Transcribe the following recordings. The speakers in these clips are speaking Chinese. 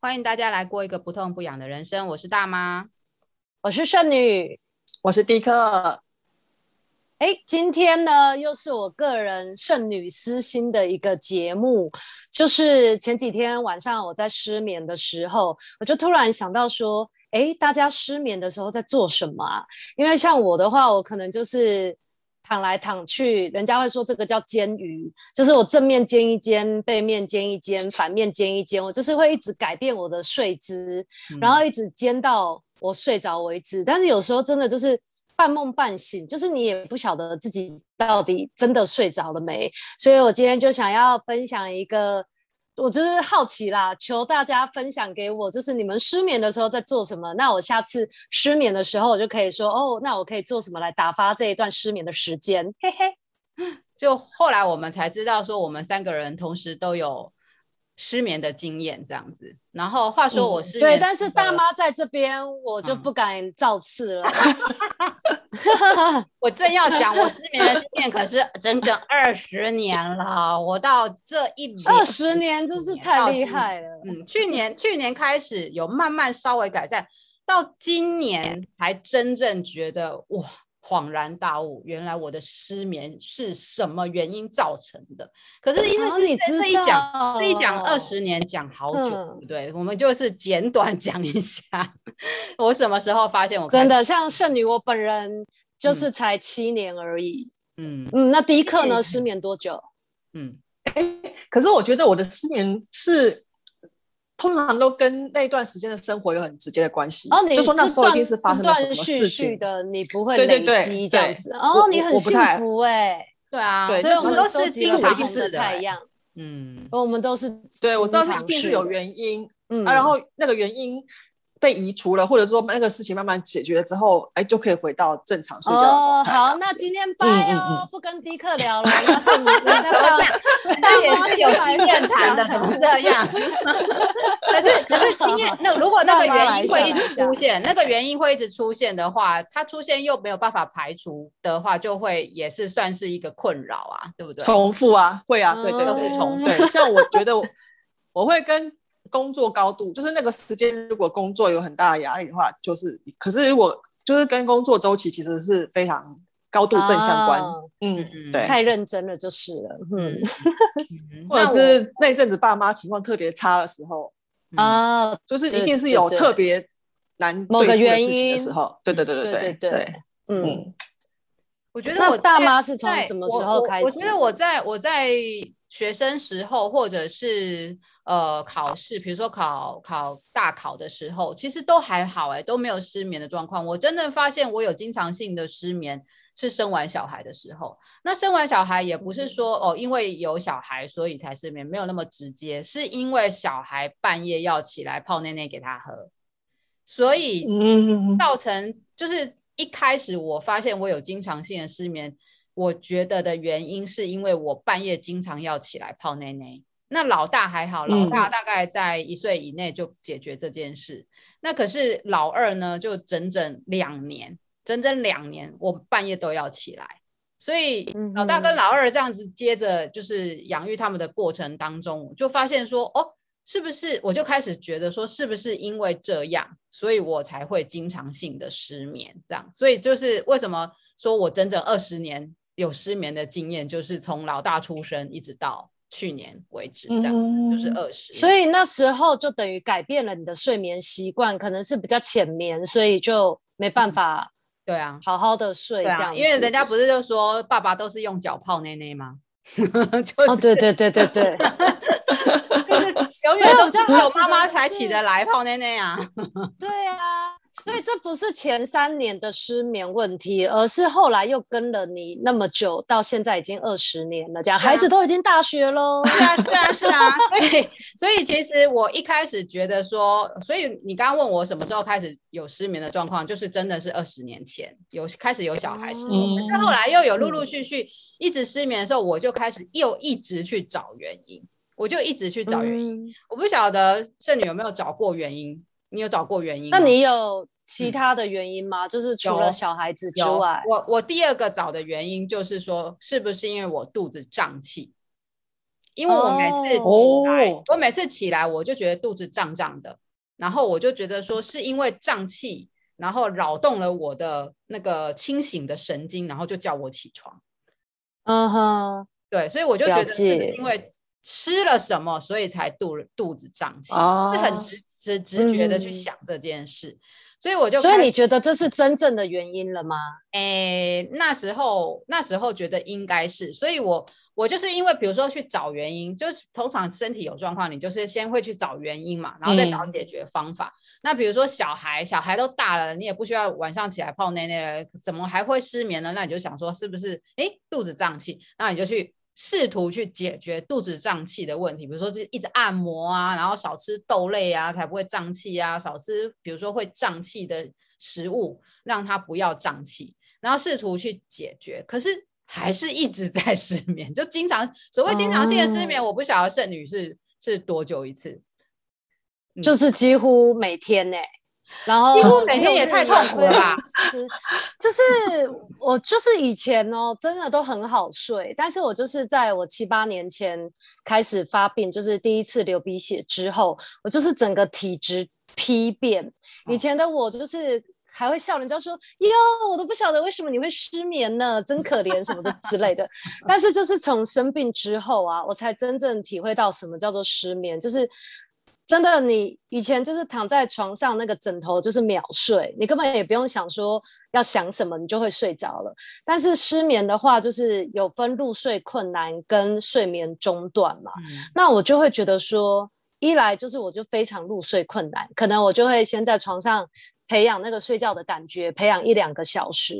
欢迎大家来过一个不痛不痒的人生。我是大妈，我是剩女，我是迪克。哎，今天呢，又是我个人剩女私心的一个节目。就是前几天晚上我在失眠的时候，我就突然想到说，哎，大家失眠的时候在做什么啊？因为像我的话，我可能就是。躺来躺去，人家会说这个叫煎鱼，就是我正面煎一煎，背面煎一煎，反面煎一煎，我就是会一直改变我的睡姿，嗯、然后一直煎到我睡着为止。但是有时候真的就是半梦半醒，就是你也不晓得自己到底真的睡着了没。所以我今天就想要分享一个。我就是好奇啦，求大家分享给我，就是你们失眠的时候在做什么？那我下次失眠的时候，我就可以说哦，那我可以做什么来打发这一段失眠的时间？嘿嘿。就后来我们才知道，说我们三个人同时都有。失眠的经验这样子，然后话说我是、嗯、对，但是大妈在这边，我就不敢造次了。我正要讲，我失眠的经验可是整整二十年了。我到这一二十年真是太厉害了。嗯，去年去年开始有慢慢稍微改善，到今年才真正觉得哇。恍然大悟，原来我的失眠是什么原因造成的？可是因为你这一讲，这一讲二十年讲好久，嗯、对，我们就是简短讲一下。我什么时候发现我真的像圣女，我本人就是才七年而已。嗯嗯，那迪克呢？失眠多久？嗯，欸、可是我觉得我的失眠是。通常都跟那段时间的生活有很直接的关系。哦，你就说那时候一定是发生了什么事情的，你不会累积这样子。哦，你很幸福哎。对啊，所以我们都是经常的太阳。嗯，我们都是。对，我知道是一定是有原因。嗯，啊然后那个原因。被移除了，或者说那个事情慢慢解决了之后，哎，就可以回到正常睡觉的状态。哦，好，那今天拜哦，不跟迪克聊了，那是你那个大妈有经验谈的，怎么这样？可是可是经验，那如果那个 原因会一直出现，那个原因会一直出现的话，它出现又没有办法排除的话，就会也是算是一个困扰啊，对不对？重复啊，会啊，对对对，重复。对，像我觉得我会跟。工作高度就是那个时间，如果工作有很大的压力的话，就是。可是如果就是跟工作周期其实是非常高度正相关。哦、嗯，对，太认真了就是了。嗯，或者是那阵子爸妈情况特别差的时候啊，嗯、就是一定是有特别难对付的事情的时候。对对对对对对。嗯，我觉得我大妈是从什么时候开始？我觉得我在我在学生时候，或者是。呃，考试，比如说考考大考的时候，其实都还好，哎，都没有失眠的状况。我真正发现我有经常性的失眠是生完小孩的时候。那生完小孩也不是说哦，因为有小孩所以才失眠，没有那么直接，是因为小孩半夜要起来泡奶奶给他喝，所以造成就是一开始我发现我有经常性的失眠，我觉得的原因是因为我半夜经常要起来泡奶奶。那老大还好，老大大概在一岁以内就解决这件事。嗯、那可是老二呢，就整整两年，整整两年，我半夜都要起来。所以老大跟老二这样子接着就是养育他们的过程当中，就发现说，哦，是不是我就开始觉得说，是不是因为这样，所以我才会经常性的失眠？这样，所以就是为什么说我整整二十年有失眠的经验，就是从老大出生一直到。去年为止，这样、嗯、就是二十，所以那时候就等于改变了你的睡眠习惯，可能是比较浅眠，所以就没办法，对啊，好好的睡这样、嗯啊。因为人家不是就说爸爸都是用脚泡奶奶吗？就是、哦，对对对对对，就是永远都是只有妈妈才起得来泡奶奶啊。对啊。所以这不是前三年的失眠问题，而是后来又跟了你那么久，到现在已经二十年了，这样、啊、孩子都已经大学喽。是啊，是啊，是啊。所以，所以其实我一开始觉得说，所以你刚刚问我什么时候开始有失眠的状况，就是真的是二十年前有开始有小孩时候。嗯、可是后来又有陆陆续续一直失眠的时候，我就开始又一直去找原因，我就一直去找原因。嗯、我不晓得圣女有没有找过原因。你有找过原因？那你有其他的原因吗？嗯、就是除了小孩子之外，我我第二个找的原因就是说，是不是因为我肚子胀气？因为我每次起来，哦、我每次起来我就觉得肚子胀胀的，然后我就觉得说是因为胀气，然后扰动了我的那个清醒的神经，然后就叫我起床。嗯哼，对，所以我就觉得是因为吃了什么，所以才肚肚子胀气，哦、是很直直直觉的去想这件事，嗯、所以我就，所以你觉得这是真正的原因了吗？诶，那时候那时候觉得应该是，所以我我就是因为比如说去找原因，就是通常身体有状况，你就是先会去找原因嘛，然后再找解决方法。嗯、那比如说小孩，小孩都大了，你也不需要晚上起来泡奶奶了，怎么还会失眠呢？那你就想说是不是诶肚子胀气？那你就去。试图去解决肚子胀气的问题，比如说就一直按摩啊，然后少吃豆类啊，才不会胀气啊，少吃比如说会胀气的食物，让它不要胀气，然后试图去解决，可是还是一直在 失眠，就经常所谓经常性的失眠，哦、我不晓得圣女是是多久一次，就是几乎每天呢、欸。然后几乎每天也太痛苦了吧？就是我就是以前哦，真的都很好睡，但是我就是在我七八年前开始发病，就是第一次流鼻血之后，我就是整个体质丕变。以前的我就是还会笑人家说哟，我都不晓得为什么你会失眠呢，真可怜什么的之类的。但是就是从生病之后啊，我才真正体会到什么叫做失眠，就是。真的，你以前就是躺在床上，那个枕头就是秒睡，你根本也不用想说要想什么，你就会睡着了。但是失眠的话，就是有分入睡困难跟睡眠中断嘛。嗯、那我就会觉得说，一来就是我就非常入睡困难，可能我就会先在床上培养那个睡觉的感觉，培养一两个小时，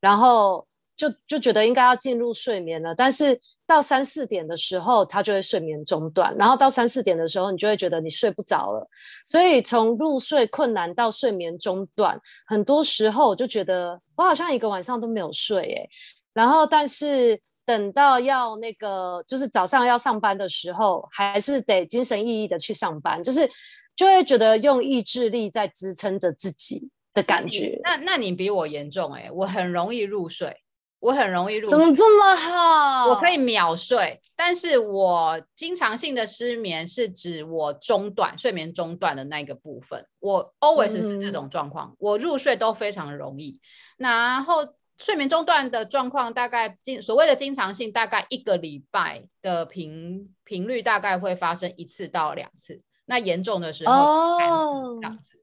然后就就觉得应该要进入睡眠了，但是。到三四点的时候，他就会睡眠中断，然后到三四点的时候，你就会觉得你睡不着了。所以从入睡困难到睡眠中断，很多时候我就觉得我好像一个晚上都没有睡诶。然后但是等到要那个就是早上要上班的时候，还是得精神奕奕的去上班，就是就会觉得用意志力在支撑着自己的感觉。那那你比我严重诶，我很容易入睡。我很容易入睡，怎么这么好？我可以秒睡，但是我经常性的失眠是指我中断睡眠中断的那个部分。我 always 是这种状况，嗯、我入睡都非常容易。然后睡眠中断的状况大概经所谓的经常性，大概一个礼拜的频频率大概会发生一次到两次。那严重的时候，哦，这样子。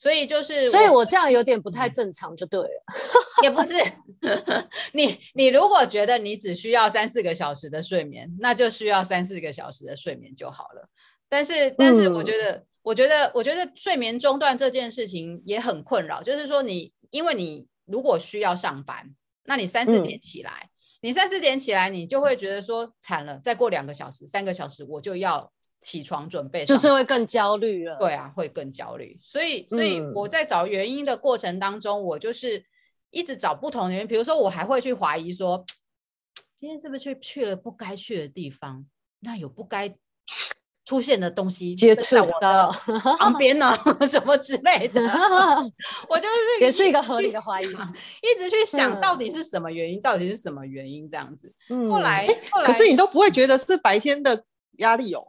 所以就是，所以我这样有点不太正常，就对了，也不是。你你如果觉得你只需要三四个小时的睡眠，那就需要三四个小时的睡眠就好了。但是，但是我觉得，嗯、我觉得，我觉得睡眠中断这件事情也很困扰。就是说，你因为你如果需要上班，那你三四点起来，嗯、你三四点起来，你就会觉得说惨了，再过两个小时、三个小时，我就要。起床准备就是会更焦虑了，对啊，会更焦虑。所以，所以我在找原因的过程当中，嗯、我就是一直找不同的原因。比如说，我还会去怀疑说，今天是不是去去了不该去的地方？那有不该出现的东西接触到旁 边呢，什么之类的？我就是也是一个合理的怀疑，一直去想到底是什么原因，嗯、到底是什么原因这样子。嗯、后来，后来可是你都不会觉得是白天的压力哦？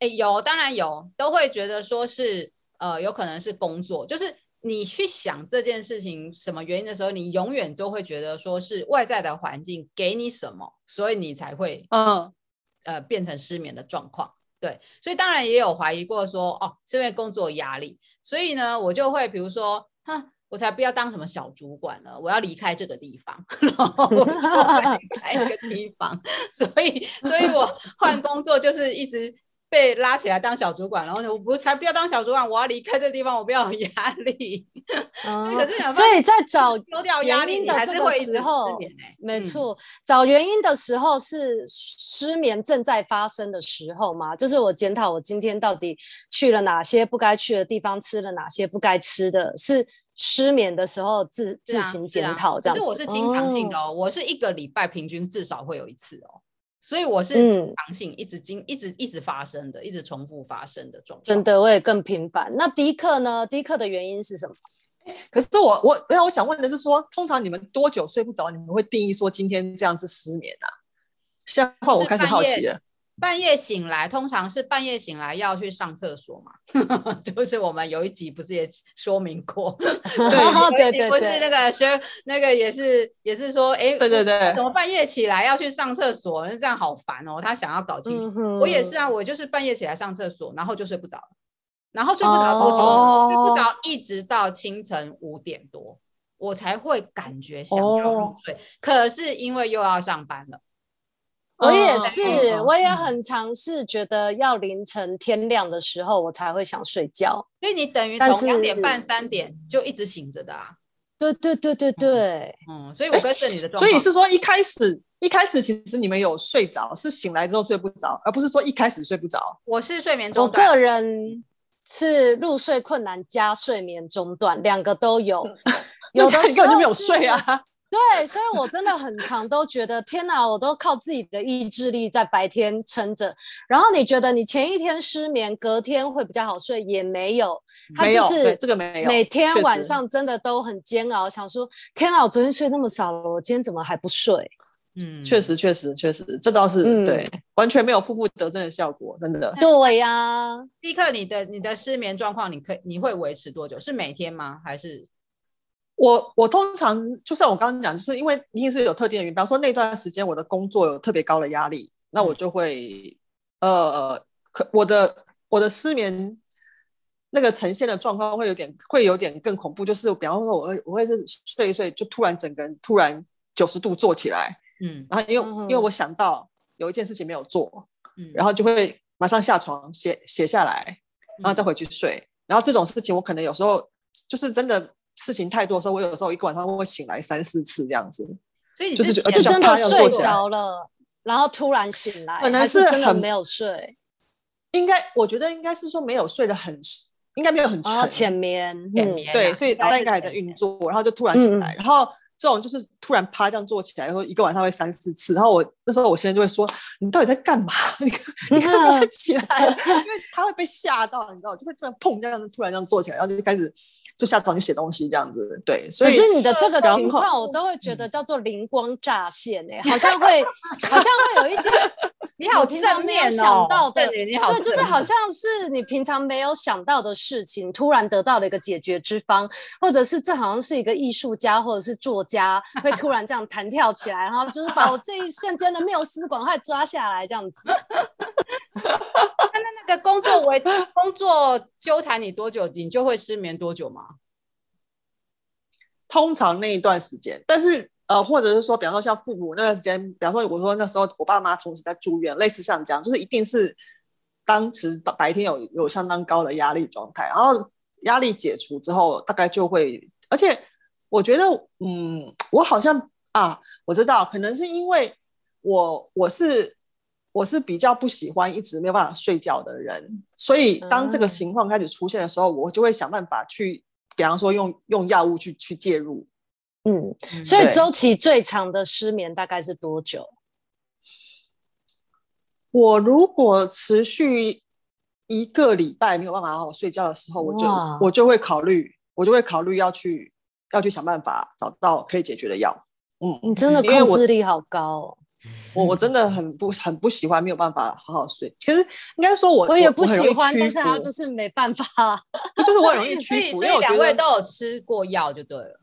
哎，有，当然有，都会觉得说是，呃，有可能是工作，就是你去想这件事情什么原因的时候，你永远都会觉得说是外在的环境给你什么，所以你才会，嗯，呃，变成失眠的状况。对，所以当然也有怀疑过说，哦，是因为工作压力，所以呢，我就会比如说，哼，我才不要当什么小主管了，我要离开这个地方，然后我就离开一个地方，所以，所以我换工作就是一直。被拉起来当小主管，然后我不才不要当小主管，我要离开这个地方，我不要有压力。嗯、可是所以在找丢掉压力的这个时候，没错，嗯、找原因的时候是失眠正在发生的时候嘛？就是我检讨我今天到底去了哪些不该去的地方，吃了哪些不该吃的，是失眠的时候自、啊、自行检讨这样子。可是我是经常性的哦，哦我是一个礼拜平均至少会有一次哦。所以我是经常性一直经、嗯、一直一直发生的，一直重复发生的状况。真的，我也更频繁。那迪克呢？迪克的原因是什么？可是我我那我想问的是说，通常你们多久睡不着？你们会定义说今天这样子失眠啊？现在换我开始好奇了。半夜醒来，通常是半夜醒来要去上厕所嘛，就是我们有一集不是也说明过，对对对，不是那个学那个也是也是说，哎、欸，对对对，怎么半夜起来要去上厕所？那这样好烦哦，他想要搞清楚。嗯、我也是啊，我就是半夜起来上厕所，然后就睡不着，然后睡不着多久？哦、睡不着一直到清晨五点多，我才会感觉想要入睡，哦、可是因为又要上班了。我也是，嗯、我也很尝试，觉得要凌晨天亮的时候我才会想睡觉。所以你等于从两点半三点就一直醒着的啊？对对对对对，嗯，所以我跟圣女的状况，所以是说一开始一开始其实你们有睡着，是醒来之后睡不着，而不是说一开始睡不着。我是睡眠中断，我个人是入睡困难加睡眠中断，两个都有。有的时候就没有睡啊。对，所以我真的很常都觉得天哪，我都靠自己的意志力在白天撑着。然后你觉得你前一天失眠，隔天会比较好睡，也没有，没有，对，这个没有。每天晚上真的都很煎熬，想说天哪，我昨天睡那么少了，我今天怎么还不睡？嗯，确实，确实，确实，这倒是、嗯、对，完全没有负负得正的效果，真的。对呀，立刻你的你的失眠状况，你可以你会维持多久？是每天吗？还是？我我通常就像我刚刚讲，就是因为一定是有特定的原因，比方说那段时间我的工作有特别高的压力，那我就会呃，可我的我的失眠那个呈现的状况会有点会有点更恐怖，就是比方说我会我会是睡一睡就突然整个人突然九十度坐起来，嗯，然后因为、嗯、因为我想到有一件事情没有做，嗯，然后就会马上下床写写下来，然后再回去睡，嗯、然后这种事情我可能有时候就是真的。事情太多的时候，我有时候一个晚上会醒来三四次这样子，所以你就是是真的睡着了，然后突然醒来，可能是真的没有睡。应该我觉得应该是说没有睡得很，应该没有很沉，浅眠，浅眠，对，所以脑袋应该还在运作，然后就突然醒来，然后。这种就是突然趴这样坐起来，然后一个晚上会三四次，然后我那时候我现在就会说：“你到底在干嘛？你你干嘛起来？”因为他会被吓到，你知道，就会突然砰这样子突然这样坐起来，然后就开始就下床去写东西这样子。对，所以可是你的这个情况，我都会觉得叫做灵光乍现诶、欸，好像会好像会有一些 你好平常没有想到的，对，就是好像是你平常没有想到的事情，突然得到了一个解决之方，或者是这好像是一个艺术家或者是作。家会突然这样弹跳起来，然后就是把我这一瞬间的缪斯赶快抓下来，这样子。那那个工作为工作纠缠你多久，你就会失眠多久吗？通常那一段时间，但是呃，或者是说，比方说像父母那段时间，比方说我说那时候我爸妈同时在住院，类似像这样，就是一定是当时白天有有相当高的压力状态，然后压力解除之后，大概就会，而且。我觉得，嗯，我好像啊，我知道，可能是因为我我是我是比较不喜欢一直没有办法睡觉的人，所以当这个情况开始出现的时候，嗯、我就会想办法去，比方说用用药物去去介入。嗯，所以周期最长的失眠大概是多久？我如果持续一个礼拜没有办法好好睡觉的时候，我就我就会考虑，我就会考虑要去。要去想办法找到可以解决的药。嗯，你真的控制力好高哦。我我真的很不很不喜欢没有办法好好睡。其实应该说我，我也不喜欢，但是他就是没办法。就是我很容易屈服。因为两位都有吃过药就对了。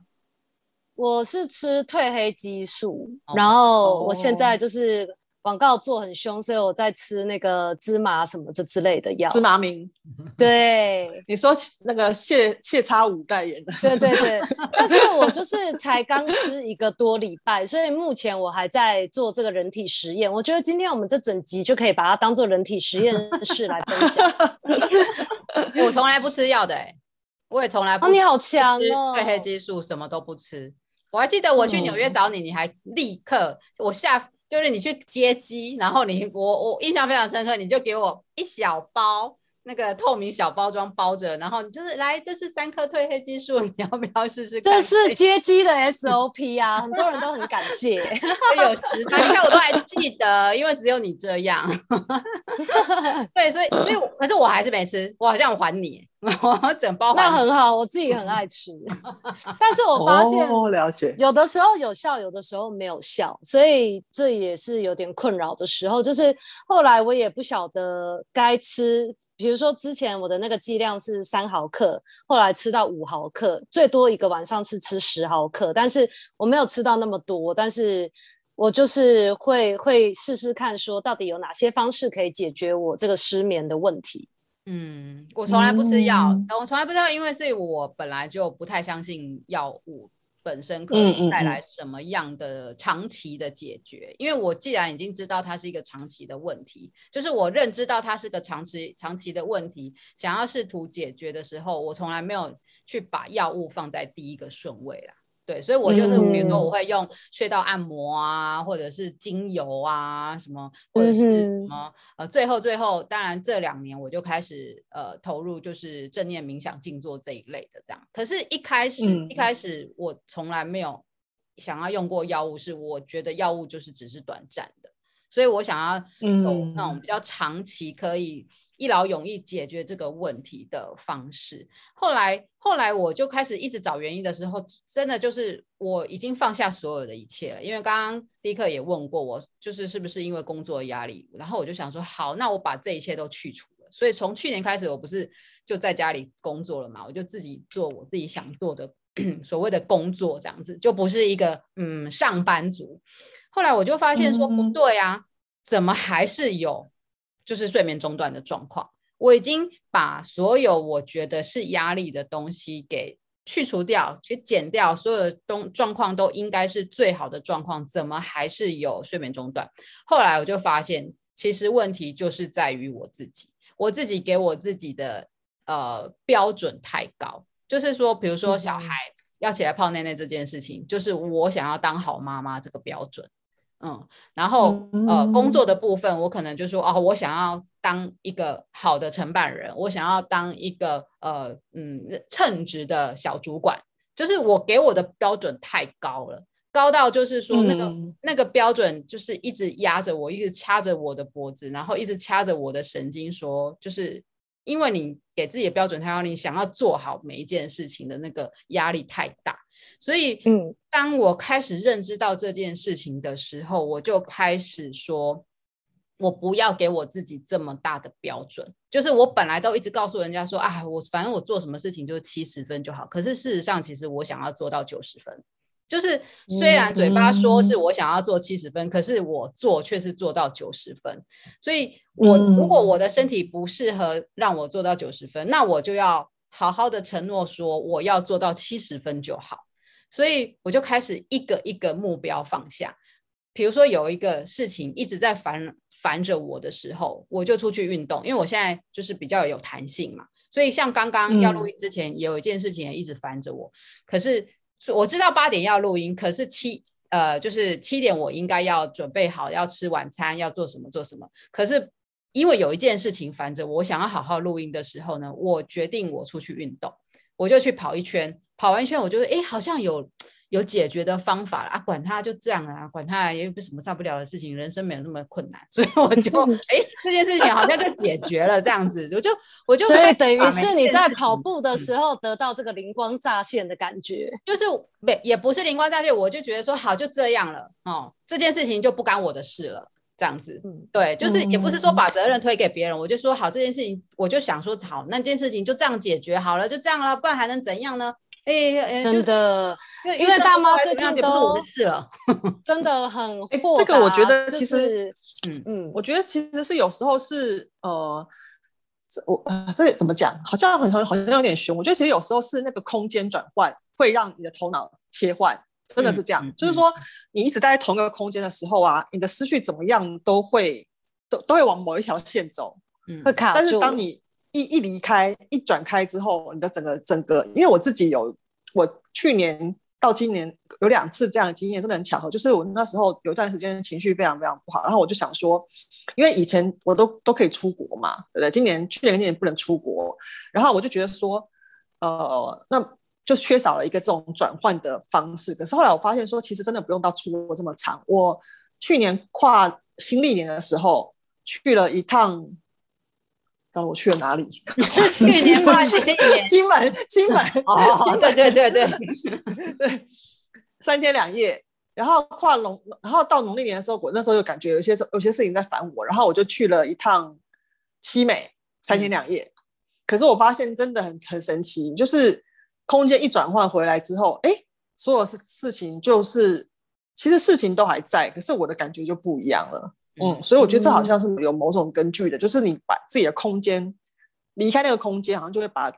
我是吃褪黑激素，然后我现在就是。广告做很凶，所以我在吃那个芝麻什么这之类的药。芝麻明 对，你说那个谢谢叉五代言的，对对对。但是我就是才刚吃一个多礼拜，所以目前我还在做这个人体实验。我觉得今天我们这整集就可以把它当做人体实验室来分享。我从来不吃药的、欸，我也从来不吃。哦，你好强哦！褪黑激素什么都不吃。我还记得我去纽约找你，嗯、你还立刻我下。就是你去接机，然后你我我印象非常深刻，你就给我一小包那个透明小包装包着，然后你就是来，这是三颗褪黑激素，你要不要试试看？这是接机的 SOP 啊，很多人都很感谢。有时差，你看我都还记得，因为只有你这样。对，所以所以，可是我还是没吃，我好像还你，我整包。那很好，我自己很爱吃。但是我发现，哦，了解，有的时候有效，有的时候没有效，所以这也是有点困扰的时候。就是后来我也不晓得该吃。比如说，之前我的那个剂量是三毫克，后来吃到五毫克，最多一个晚上是吃十毫克，但是我没有吃到那么多，但是我就是会会试试看，说到底有哪些方式可以解决我这个失眠的问题。嗯，我从来不吃药，嗯、我从来不知道，因为是我本来就不太相信药物。本身可以带来什么样的长期的解决？嗯嗯嗯，因为我既然已经知道它是一个长期的问题，就是我认知到它是个长期长期的问题，想要试图解决的时候，我从来没有去把药物放在第一个顺位啦。对，所以我就是比如说我会用穴道按摩啊，或者是精油啊，什么或者是什么呃，最后最后，当然这两年我就开始呃投入就是正念冥想静坐这一类的这样。可是，一开始一开始我从来没有想要用过药物，是我觉得药物就是只是短暂的，所以我想要走那种比较长期可以。一劳永逸解决这个问题的方式。后来，后来我就开始一直找原因的时候，真的就是我已经放下所有的一切了。因为刚刚立刻也问过我，就是是不是因为工作压力？然后我就想说，好，那我把这一切都去除了。所以从去年开始，我不是就在家里工作了嘛？我就自己做我自己想做的 所谓的工作，这样子就不是一个嗯上班族。后来我就发现说不对啊，怎么还是有？就是睡眠中断的状况，我已经把所有我觉得是压力的东西给去除掉，给减掉，所有的东状况都应该是最好的状况，怎么还是有睡眠中断？后来我就发现，其实问题就是在于我自己，我自己给我自己的呃标准太高，就是说，比如说小孩要起来泡内内这件事情，就是我想要当好妈妈这个标准。嗯，然后呃，工作的部分，我可能就说哦，我想要当一个好的承办人，我想要当一个呃嗯称职的小主管，就是我给我的标准太高了，高到就是说那个、嗯、那个标准就是一直压着我，一直掐着我的脖子，然后一直掐着我的神经说，说就是因为你给自己的标准太高，你想要做好每一件事情的那个压力太大。所以，嗯，当我开始认知到这件事情的时候，我就开始说，我不要给我自己这么大的标准。就是我本来都一直告诉人家说，啊，我反正我做什么事情就七十分就好。可是事实上，其实我想要做到九十分。就是虽然嘴巴说是我想要做七十分，可是我做却是做到九十分。所以我，我如果我的身体不适合让我做到九十分，那我就要好好的承诺说，我要做到七十分就好。所以我就开始一个一个目标放下，比如说有一个事情一直在烦烦着我的时候，我就出去运动，因为我现在就是比较有弹性嘛。所以像刚刚要录音之前，也有一件事情也一直烦着我。嗯、可是我知道八点要录音，可是七呃就是七点我应该要准备好要吃晚餐，要做什么做什么。可是因为有一件事情烦着我，想要好好录音的时候呢，我决定我出去运动，我就去跑一圈。跑完一圈，我觉得哎，好像有有解决的方法了啊！管他就这样啊，管他也不是什么大不了的事情，人生没有那么困难，所以我就 哎，这件事情好像就解决了这样子，我就我就所以等于是你在跑步的时候得到这个灵光乍现的感觉，嗯、就是没也不是灵光乍现，我就觉得说好就这样了哦，这件事情就不干我的事了。这样子，对，就是也不是说把责任推给别人，嗯、我就说好这件事情，我就想说好，那件事情就这样解决好了，就这样了，不然还能怎样呢？哎、真的，因为大猫最近都是了，真的很这个我觉得其实，就是、嗯嗯，我觉得其实是有时候是呃，我啊、呃，这怎么讲？好像很好像有点凶。我觉得其实有时候是那个空间转换会让你的头脑切换。真的是这样，嗯、就是说，你一直待在同一个空间的时候啊，你的思绪怎么样都会都都会往某一条线走，嗯，会卡住。但是当你一一离开、一转开之后，你的整个整个，因为我自己有，我去年到今年有两次这样的经验，真的很巧合。就是我那时候有一段时间情绪非常非常不好，然后我就想说，因为以前我都都可以出国嘛，对不对？今年去年今年不能出国，然后我就觉得说，呃，那就缺少了一个这种转换的方式。可是后来我发现说，其实真的不用到出国这么长。我去年跨新历年的时候去了一趟。我去了哪里？去年跨新年，金门，金门，哦，金门，对对对对，三天两夜，然后跨龙，然后到农历年的时候，我那时候就感觉有些事，有些事情在烦我，然后我就去了一趟西美，三天两夜。嗯、可是我发现真的很很神奇，就是空间一转换回来之后，哎，所有事事情就是其实事情都还在，可是我的感觉就不一样了。嗯，所以我觉得这好像是有某种根据的，嗯、就是你把自己的空间离开那个空间，好像就会把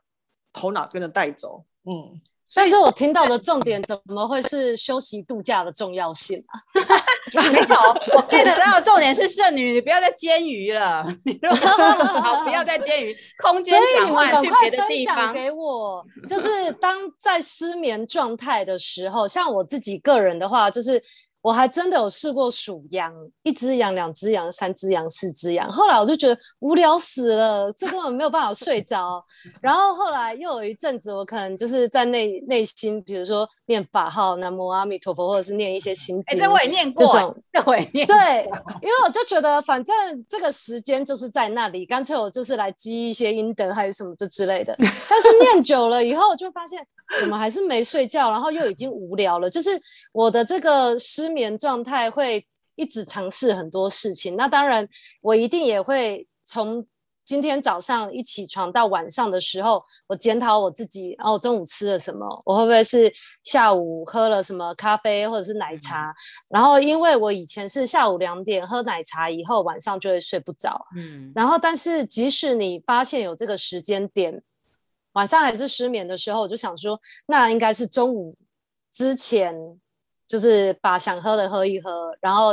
头脑跟着带走。嗯，但是我听到的重点怎么会是休息度假的重要性啊？没有，我 get 到的重点是剩女，你不要再煎鱼了，你说好，不要再煎鱼，空间转换去别的地方。给我，就是当在失眠状态的时候，像我自己个人的话，就是。我还真的有试过数羊，一只羊、两只羊、三只羊、四只羊。后来我就觉得无聊死了，这根本没有办法睡着。然后后来又有一阵子，我可能就是在内内心，比如说念法号、南无阿弥陀佛，或者是念一些心经。哎，这我也念过，这种这我也念。对，因为我就觉得反正这个时间就是在那里，干脆我就是来积一些阴德，还是什么这之类的。但是念久了以后，就发现怎么还是没睡觉，然后又已经无聊了。就是我的这个失眠状态会一直尝试很多事情。那当然，我一定也会从今天早上一起床到晚上的时候，我检讨我自己。然后我中午吃了什么？我会不会是下午喝了什么咖啡或者是奶茶？然后因为我以前是下午两点喝奶茶以后，晚上就会睡不着。嗯。然后，但是即使你发现有这个时间点。晚上还是失眠的时候，我就想说，那应该是中午之前，就是把想喝的喝一喝，然后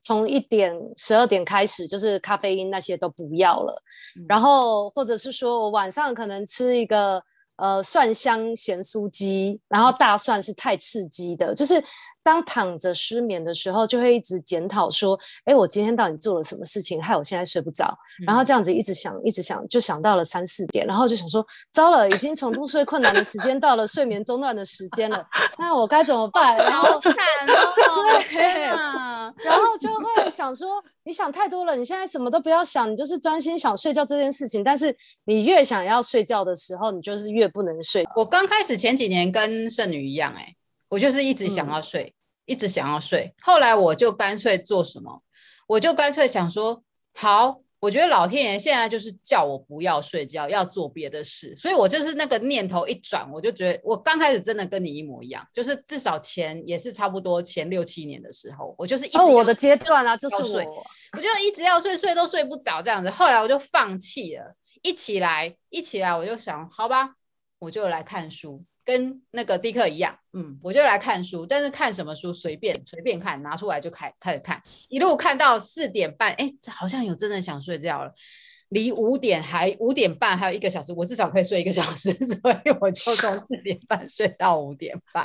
从一点十二点开始，就是咖啡因那些都不要了，嗯、然后或者是说我晚上可能吃一个呃蒜香咸酥鸡，然后大蒜是太刺激的，就是。当躺着失眠的时候，就会一直检讨说：“哎，我今天到底做了什么事情，害我现在睡不着？”然后这样子一直想，一直想，就想到了三四点，然后就想说：“糟了，已经从入睡困难的时间到了睡眠中断的时间了，那我该怎么办？”然后，对，然后就会想说：“你想太多了，你现在什么都不要想，你就是专心想睡觉这件事情。但是你越想要睡觉的时候，你就是越不能睡。”我刚开始前几年跟剩女一样，哎，我就是一直想要睡。嗯一直想要睡，后来我就干脆做什么，我就干脆想说，好，我觉得老天爷现在就是叫我不要睡觉，要做别的事，所以我就是那个念头一转，我就觉得我刚开始真的跟你一模一样，就是至少前也是差不多前六七年的时候，我就是一直、哦、我的阶段啊，就是我，我就一直要睡，睡都睡不着这样子，后来我就放弃了，一起来一起来，我就想，好吧，我就来看书。跟那个迪克一样，嗯，我就来看书，但是看什么书随便随便看，拿出来就开开始看，一路看到四点半，哎，好像有真的想睡觉了。离五点还五点半还有一个小时，我至少可以睡一个小时，所以我就从四点半睡到五点半。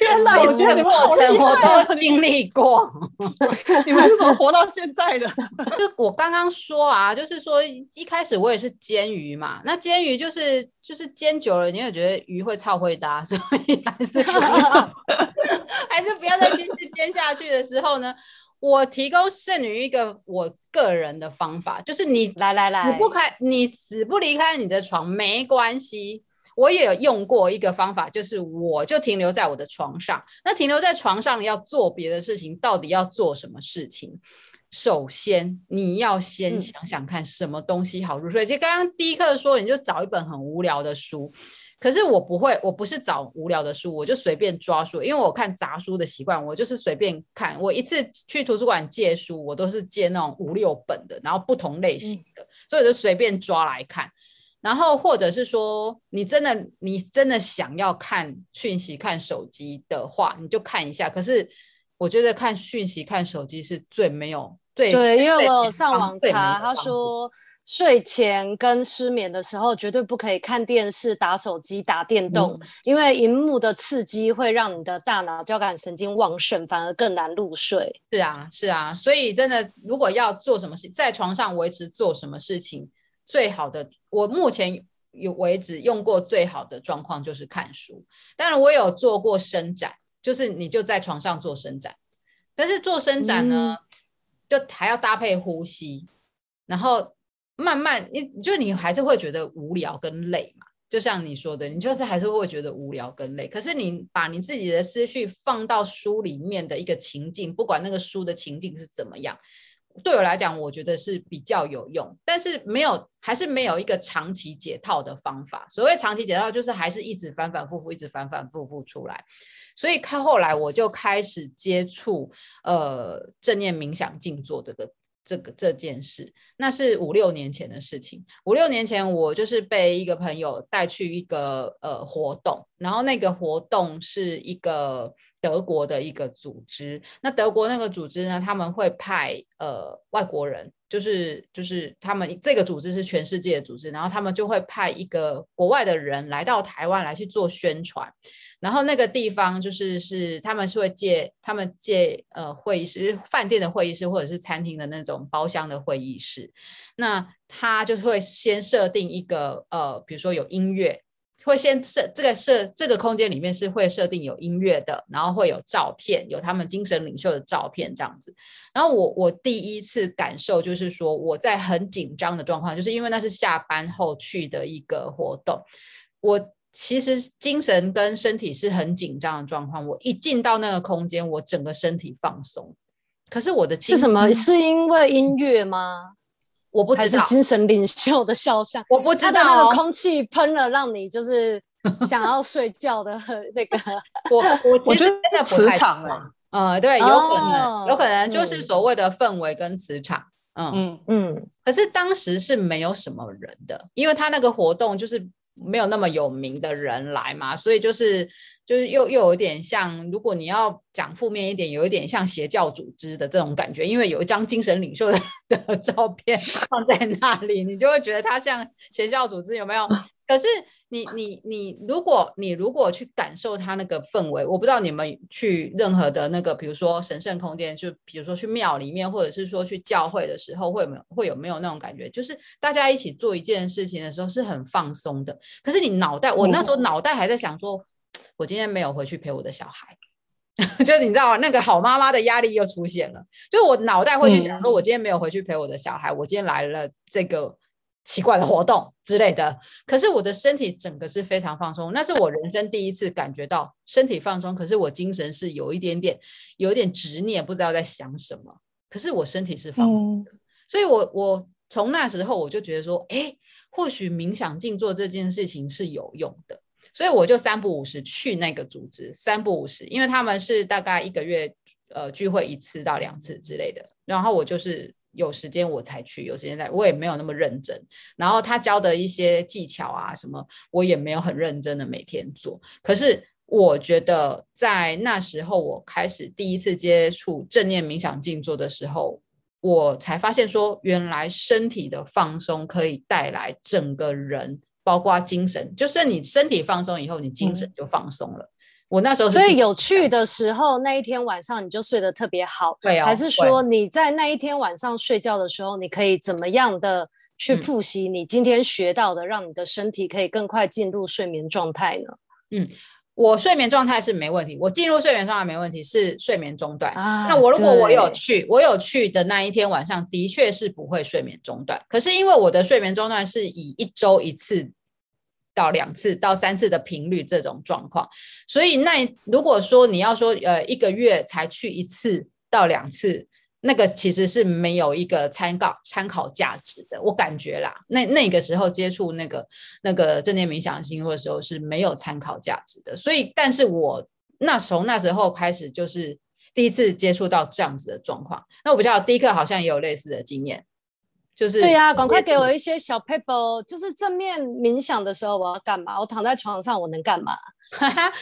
天哪，我觉得你们好厉害，我都经历过。你们是怎么活到现在的？就我刚刚说啊，就是说一开始我也是煎鱼嘛，那煎鱼就是就是煎久了，你也觉得鱼会超会搭，所以还是还是不要再继续煎下去的时候呢。我提供剩女一个我个人的方法，就是你来来来，你不开，你死不离开你的床没关系。我也有用过一个方法，就是我就停留在我的床上。那停留在床上要做别的事情，到底要做什么事情？首先你要先想想看什么东西好入睡。其实刚刚第一课说，你就找一本很无聊的书。可是我不会，我不是找无聊的书，我就随便抓书，因为我看杂书的习惯，我就是随便看。我一次去图书馆借书，我都是借那种五六本的，然后不同类型的，嗯、所以我就随便抓来看。然后或者是说，你真的你真的想要看讯息、看手机的话，你就看一下。可是我觉得看讯息、看手机是最没有最对，因为我有上网查，他说。睡前跟失眠的时候，绝对不可以看电视、打手机、打电动，嗯、因为荧幕的刺激会让你的大脑交感神经旺盛，反而更难入睡。是啊，是啊，所以真的，如果要做什么事，在床上维持做什么事情，最好的，我目前有为止用过最好的状况就是看书。当然，我有做过伸展，就是你就在床上做伸展，但是做伸展呢，嗯、就还要搭配呼吸，然后。慢慢，你就你还是会觉得无聊跟累嘛，就像你说的，你就是还是会觉得无聊跟累。可是你把你自己的思绪放到书里面的一个情境，不管那个书的情境是怎么样，对我来讲，我觉得是比较有用。但是没有，还是没有一个长期解套的方法。所谓长期解套，就是还是一直反反复复，一直反反复复出来。所以看后来我就开始接触呃正念冥想静坐这个。这个这件事，那是五六年前的事情。五六年前，我就是被一个朋友带去一个呃活动，然后那个活动是一个德国的一个组织。那德国那个组织呢，他们会派呃外国人。就是就是他们这个组织是全世界的组织，然后他们就会派一个国外的人来到台湾来去做宣传，然后那个地方就是是他们是会借他们借呃会议室，饭店的会议室或者是餐厅的那种包厢的会议室，那他就会先设定一个呃，比如说有音乐。会先设这个设这个空间里面是会设定有音乐的，然后会有照片，有他们精神领袖的照片这样子。然后我我第一次感受就是说我在很紧张的状况，就是因为那是下班后去的一个活动，我其实精神跟身体是很紧张的状况。我一进到那个空间，我整个身体放松。可是我的是什么？是因为音乐吗？我不知道，还是精神领袖的肖像，我不知道。那个空气喷了，让你就是 想要睡觉的 那个。我我我觉得那磁场嘛，呃，对，有可能，哦、有可能就是所谓的氛围跟磁场。嗯嗯嗯。可是当时是没有什么人的，因为他那个活动就是没有那么有名的人来嘛，所以就是。就是又又有点像，如果你要讲负面一点，有一点像邪教组织的这种感觉，因为有一张精神领袖的的照片放在那里，你就会觉得他像邪教组织，有没有？可是你你你，如果你如果去感受他那个氛围，我不知道你们去任何的那个，比如说神圣空间，就比如说去庙里面，或者是说去教会的时候，会有没有会有没有那种感觉？就是大家一起做一件事情的时候是很放松的，可是你脑袋，我那时候脑袋还在想说。我今天没有回去陪我的小孩，就你知道那个好妈妈的压力又出现了。就我脑袋会去想说，我今天没有回去陪我的小孩，嗯、我今天来了这个奇怪的活动之类的。可是我的身体整个是非常放松，那是我人生第一次感觉到身体放松。可是我精神是有一点点，有一点执念，不知道在想什么。可是我身体是放松的，嗯、所以我我从那时候我就觉得说，哎，或许冥想静坐这件事情是有用的。所以我就三不五时去那个组织，三不五时，因为他们是大概一个月呃聚会一次到两次之类的，然后我就是有时间我才去，有时间在，我也没有那么认真。然后他教的一些技巧啊什么，我也没有很认真的每天做。可是我觉得在那时候，我开始第一次接触正念冥想静坐的时候，我才发现说，原来身体的放松可以带来整个人。包括精神，就是你身体放松以后，你精神就放松了。嗯、我那时候，所以有趣的时候，那一天晚上你就睡得特别好，对啊、哦？还是说你在那一天晚上睡觉的时候，你可以怎么样的去复习你今天学到的，嗯、让你的身体可以更快进入睡眠状态呢？嗯，我睡眠状态是没问题，我进入睡眠状态没问题，是睡眠中断。啊、那我如果我有去，我有去的那一天晚上，的确是不会睡眠中断。可是因为我的睡眠中断是以一周一次。到两次到三次的频率这种状况，所以那如果说你要说呃一个月才去一次到两次，那个其实是没有一个参考参考价值的，我感觉啦。那那个时候接触那个那个正念冥想星的时候是没有参考价值的，所以但是我那从那时候开始就是第一次接触到这样子的状况，那我比较第一课好像也有类似的经验。就是对呀、啊，赶快给我一些小 paper。就是正面冥想的时候，我要干嘛？我躺在床上，我能干嘛？哈哈，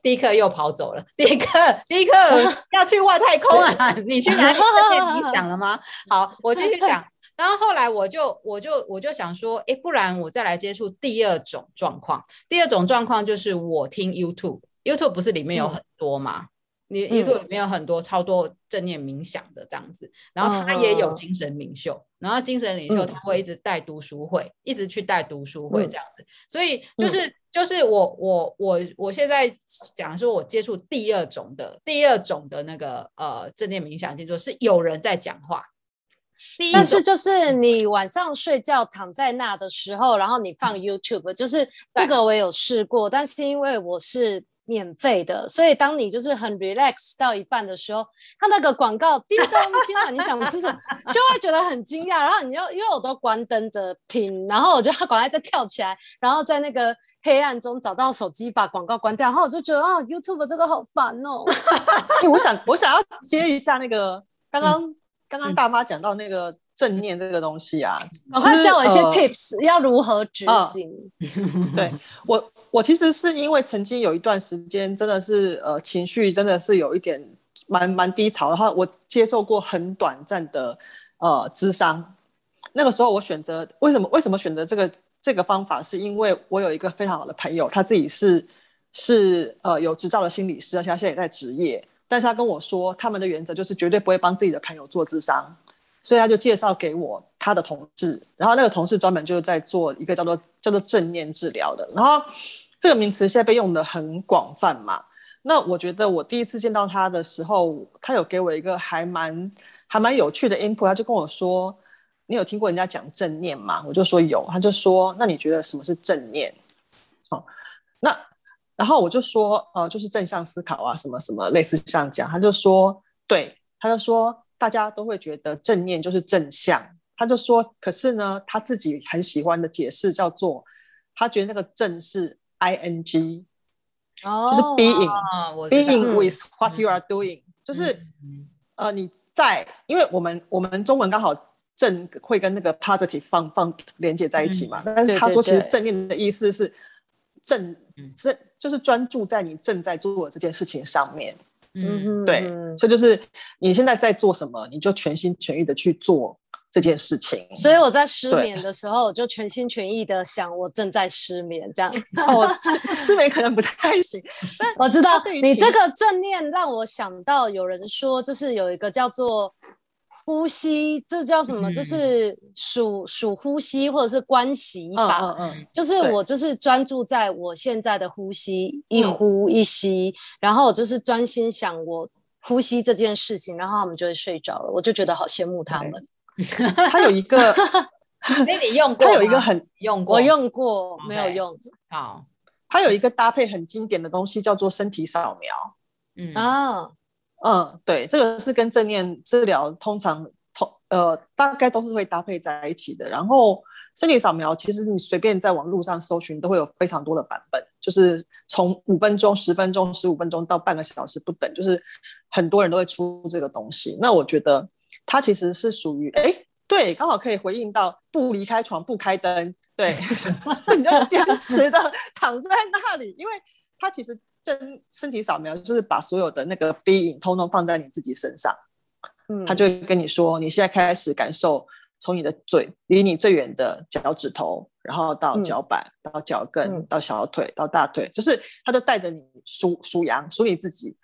第一课又跑走了。第一课，第一课 要去外太空啊！你去哪里正面冥想了吗？好，我继续讲。然后后来我就我就我就想说，哎，不然我再来接触第二种状况。第二种状况就是我听 YouTube，YouTube 不是里面有很多嘛？嗯你 YouTube 里面有很多超多正念冥想的这样子，嗯、然后他也有精神领袖，嗯、然后精神领袖他会一直带读书会，嗯、一直去带读书会这样子，嗯、所以就是、嗯、就是我我我我现在讲说，我接触第二种的第二种的那个呃正念冥想静坐是有人在讲话，但是就是你晚上睡觉躺在那的时候，然后你放 YouTube，、嗯、就是这个我有试过，但是因为我是。免费的，所以当你就是很 relax 到一半的时候，它那个广告，叮咚，今晚你想吃什么，就会觉得很惊讶。然后你又因为我都关灯着听，然后我就要赶快再跳起来，然后在那个黑暗中找到手机把广告关掉。然后我就觉得啊，YouTube 这个好烦哦。欸、我想我想要接一下那个刚刚、嗯、刚刚大妈讲到那个。正念这个东西啊，赶快教我一些 tips，、呃、要如何执行？呃、对我，我其实是因为曾经有一段时间真的是呃情绪真的是有一点蛮蛮低潮，然后我接受过很短暂的呃智商。那个时候我选择为什么为什么选择这个这个方法，是因为我有一个非常好的朋友，他自己是是呃有执照的心理师，而且他现在也在执业，但是他跟我说，他们的原则就是绝对不会帮自己的朋友做智商。所以他就介绍给我他的同事，然后那个同事专门就是在做一个叫做叫做正念治疗的，然后这个名词现在被用的很广泛嘛。那我觉得我第一次见到他的时候，他有给我一个还蛮还蛮有趣的 input，他就跟我说：“你有听过人家讲正念吗？”我就说有，他就说：“那你觉得什么是正念？”哦，那然后我就说：“呃，就是正向思考啊，什么什么类似这样讲。”他就说：“对。”他就说。大家都会觉得正念就是正向，他就说，可是呢，他自己很喜欢的解释叫做，他觉得那个正是 I N G，哦，就是 being，being with what you are doing，、嗯、就是、嗯、呃你在，因为我们我们中文刚好正会跟那个 positive 放放连接在一起嘛，嗯、但是他说其实正念的意思是正正就是专注在你正在做的这件事情上面。嗯，对，所以就是你现在在做什么，你就全心全意的去做这件事情。所以我在失眠的时候，我就全心全意的想，我正在失眠，这样。哦，失眠可能不太行。我知道你这个正念让我想到，有人说就是有一个叫做。呼吸，这叫什么？嗯、就是数数呼吸，或者是观息法。嗯嗯嗯、就是我就是专注在我现在的呼吸，一呼一吸，嗯、然后我就是专心想我呼吸这件事情，然后他们就会睡着了。我就觉得好羡慕他们。他有一个，那你用过？它有一个很用过，我用过，没有用。好，它有一个搭配很经典的东西，叫做身体扫描。嗯啊。嗯，对，这个是跟正念治疗通常通呃大概都是会搭配在一起的。然后身体扫描，其实你随便在网络上搜寻都会有非常多的版本，就是从五分钟、十分钟、十五分钟到半个小时不等，就是很多人都会出这个东西。那我觉得它其实是属于哎，对，刚好可以回应到不离开床、不开灯，对，你就坚持的躺在那里，因为它其实。真身体扫描就是把所有的那个 being 通通放在你自己身上，嗯，他就会跟你说，你现在开始感受从你的嘴离你最远的脚趾头，然后到脚板，嗯、到脚跟，嗯、到小腿，到大腿，就是他就带着你数数羊，数你自己。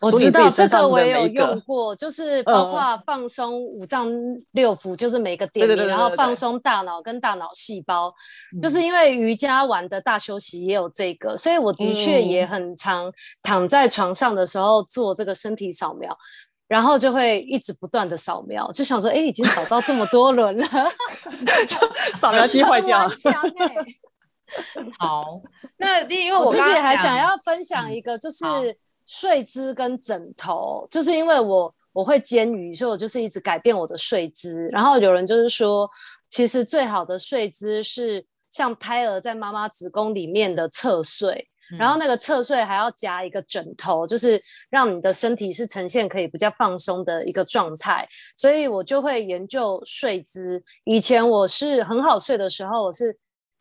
我知道这个我也有用过，就是包括放松五脏六腑，就是每个点，然后放松大脑跟大脑细胞，就是因为瑜伽完的大休息也有这个，所以我的确也很常躺在床上的时候做这个身体扫描，然后就会一直不断的扫描，就想说，哎，已经扫到这么多轮了，就 扫描机坏掉了。好，那因为我，我自己还想要分享一个，就是。睡姿跟枕头，就是因为我我会煎鱼，所以我就是一直改变我的睡姿。然后有人就是说，其实最好的睡姿是像胎儿在妈妈子宫里面的侧睡，嗯、然后那个侧睡还要夹一个枕头，就是让你的身体是呈现可以比较放松的一个状态。所以我就会研究睡姿。以前我是很好睡的时候，我是。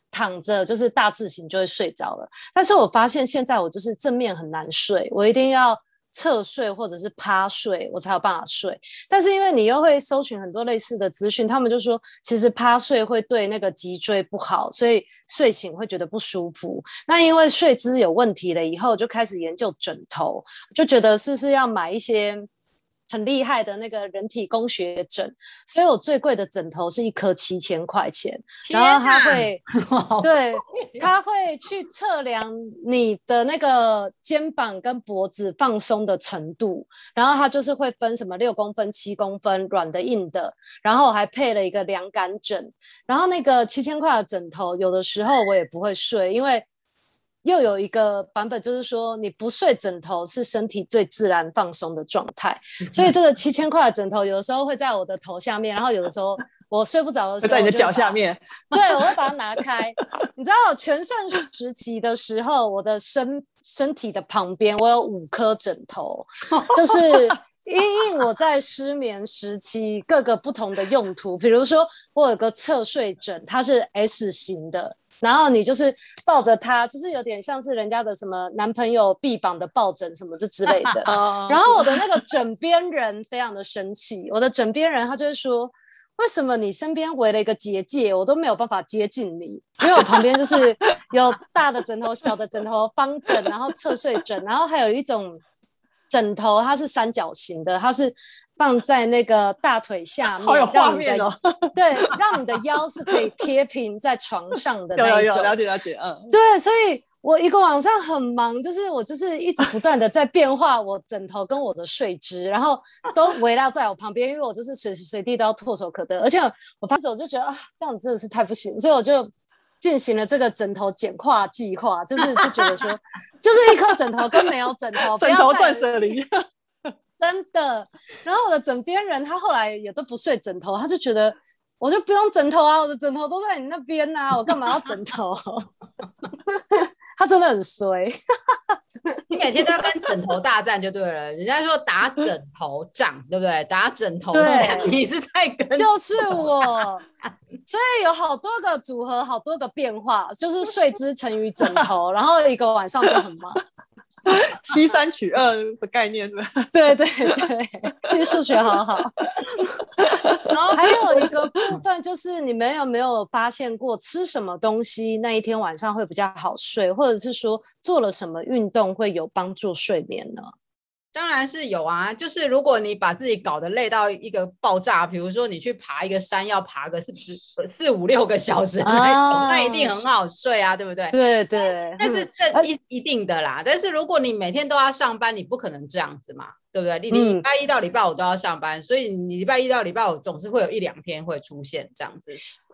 躺着就是大字型就会睡着了，但是我发现现在我就是正面很难睡，我一定要侧睡或者是趴睡，我才有办法睡。但是因为你又会搜寻很多类似的资讯，他们就说其实趴睡会对那个脊椎不好，所以睡醒会觉得不舒服。那因为睡姿有问题了以后，就开始研究枕头，就觉得是不是要买一些。很厉害的那个人体工学枕，所以我最贵的枕头是一颗七千块钱，然后他会，对，他会去测量你的那个肩膀跟脖子放松的程度，然后它就是会分什么六公分、七公分，软的、硬的，然后我还配了一个凉感枕，然后那个七千块的枕头，有的时候我也不会睡，因为。又有一个版本，就是说你不睡枕头是身体最自然放松的状态，所以这个七千块的枕头有的时候会在我的头下面，然后有的时候 我睡不着的时候，在你的脚下面。对，我会把它拿开。你知道全盛时期的时候，我的身身体的旁边我有五颗枕头，就是因应我在失眠时期各个不同的用途，比如说我有个侧睡枕，它是 S 型的。然后你就是抱着它，就是有点像是人家的什么男朋友臂膀的抱枕什么这之类的。然后我的那个枕边人非常的生气，我的枕边人他就会说，为什么你身边围了一个结界，我都没有办法接近你？因为我旁边就是有大的枕头、小的枕头、方枕，然后侧睡枕，然后还有一种枕头，它是三角形的，它是。放在那个大腿下 面，好有画面哦！对，让你的腰是可以贴平在床上的 那种。有有有，了解了解，嗯。对，所以我一个晚上很忙，就是我就是一直不断的在变化我枕头跟我的睡姿，然后都围绕在我旁边，因为我就是随时随地都要唾手可得。而且我发现我就觉得啊，这样真的是太不行，所以我就进行了这个枕头简化计划，就是就觉得说，就是一颗枕头跟没有枕头，枕头断舍离。真的，然后我的枕边人他后来也都不睡枕头，他就觉得我就不用枕头啊，我的枕头都在你那边呐、啊，我干嘛要枕头？他真的很衰，你每天都要跟枕头大战就对了。人家说打枕头仗，对不对？打枕头，对，你是在跟就是我，所以有好多个组合，好多个变化，就是睡姿成于枕头，然后一个晚上就很忙。西三取二的概念是吧？对对对，其实数学好好。然后还有一个部分就是，你们有没有发现过，吃什么东西那一天晚上会比较好睡，或者是说做了什么运动会有帮助睡眠呢？当然是有啊，就是如果你把自己搞得累到一个爆炸，比如说你去爬一个山要爬个四四五六个小时，啊、那一定很好睡啊，对不对？对对。但是这一一定的啦，但是如果你每天都要上班，你不可能这样子嘛，对不对？你礼拜一到礼拜五都要上班，嗯、所以你礼拜一到礼拜五总是会有一两天会出现这样子。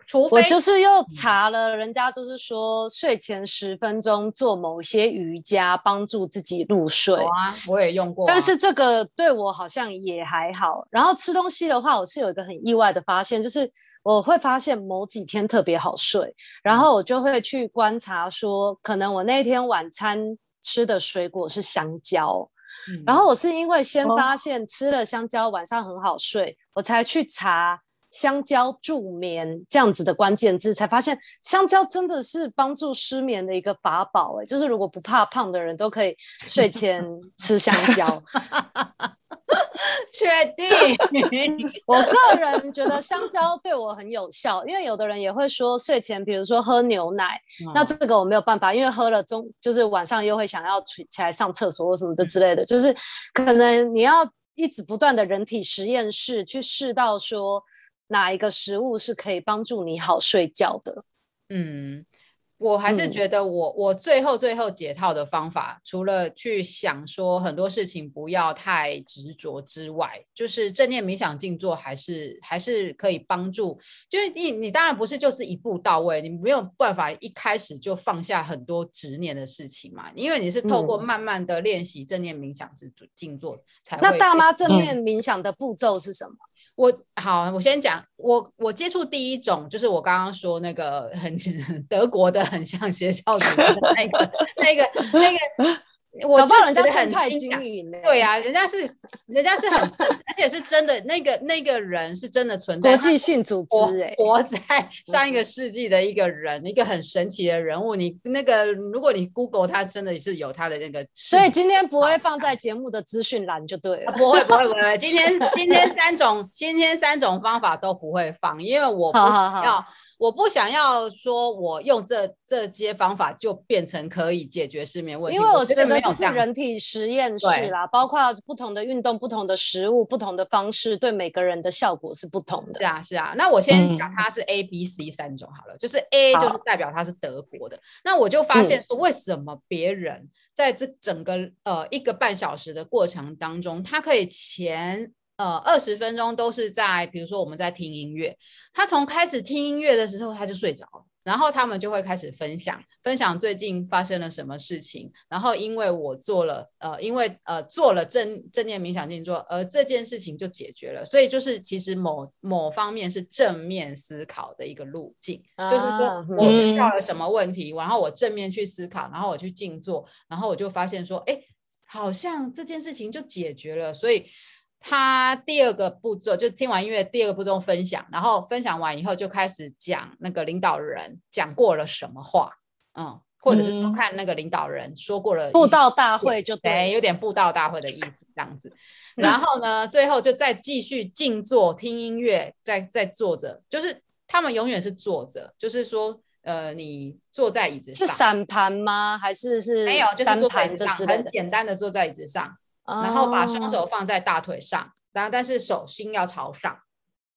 除非我就是又查了，人家就是说睡前十分钟做某些瑜伽，帮助自己入睡。啊，我也用过啊。但是这个对我好像也还好。然后吃东西的话，我是有一个很意外的发现，就是我会发现某几天特别好睡，然后我就会去观察说，可能我那天晚餐吃的水果是香蕉，嗯，然后我是因为先发现吃了香蕉晚上很好睡，我才去查。香蕉助眠这样子的关键字，才发现香蕉真的是帮助失眠的一个法宝哎，就是如果不怕胖的人都可以睡前 吃香蕉。确定？我个人觉得香蕉对我很有效，因为有的人也会说睡前，比如说喝牛奶，嗯、那这个我没有办法，因为喝了中就是晚上又会想要起起来上厕所或什么的之类的，就是可能你要一直不断的人体实验室去试到说。哪一个食物是可以帮助你好睡觉的？嗯，我还是觉得我、嗯、我最后最后解套的方法，除了去想说很多事情不要太执着之外，就是正念冥想静坐还是还是可以帮助。就是你你当然不是就是一步到位，你没有办法一开始就放下很多执念的事情嘛，因为你是透过慢慢的练习正念冥想之静坐才会。那大妈正念冥想的步骤是什么？嗯我好，我先讲，我我接触第一种就是我刚刚说那个很 德国的很像学校里面的那个那个那个我搞不好人家很太经营了。对呀、啊，人家是人家是很，而且是真的，那个那个人是真的存在，国际性组织、欸，活在上一个世纪的一个人，嗯、一个很神奇的人物。你那个，如果你 Google 他，真的是有他的那个。所以今天不会放在节目的资讯栏就对了。不会不会不会，今天今天三种今天三种方法都不会放，因为我不想要。好好好我不想要说，我用这这些方法就变成可以解决失眠问题，因为我觉得这是人体实验室啦，包括不同的运动、不同的食物、不同的方式，对每个人的效果是不同的。是啊，是啊。那我先讲它是 A、B、C 三种好了，就是 A 就是代表它是德国的。那我就发现说，为什么别人在这整个呃一个半小时的过程当中，他可以前。呃，二十分钟都是在，比如说我们在听音乐，他从开始听音乐的时候他就睡着了，然后他们就会开始分享，分享最近发生了什么事情，然后因为我做了，呃，因为呃做了正正念冥想静坐，而这件事情就解决了，所以就是其实某某方面是正面思考的一个路径，啊、就是说我遇到。了什么问题，然后我正面去思考，然后我去静坐，然后我就发现说，哎，好像这件事情就解决了，所以。他第二个步骤就听完音乐，第二个步骤分享，然后分享完以后就开始讲那个领导人讲过了什么话，嗯，或者是说看那个领导人说过了布道大会就对，对，有点布道大会的意思这样子。然后呢，最后就再继续静坐听音乐，再再坐着，就是他们永远是坐着，就是说，呃，你坐在椅子上是散盘吗？还是是没有，就是坐在椅子上，很简单的坐在椅子上。然后把双手放在大腿上，然后但是手心要朝上，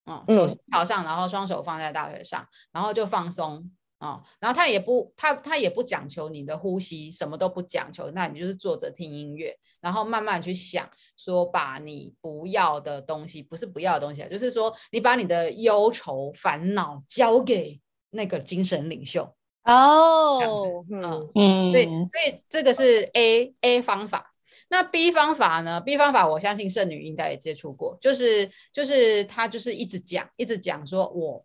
嗯，手心朝上，然后双手放在大腿上，然后就放松，啊，然后他也不他他也不讲求你的呼吸，什么都不讲求，那你就是坐着听音乐，然后慢慢去想，说把你不要的东西，不是不要的东西啊，就是说你把你的忧愁烦恼交给那个精神领袖。哦，嗯嗯，所以所以这个是 A A 方法。那 B 方法呢？B 方法我相信圣女应该也接触过，就是就是他就是一直讲一直讲说，我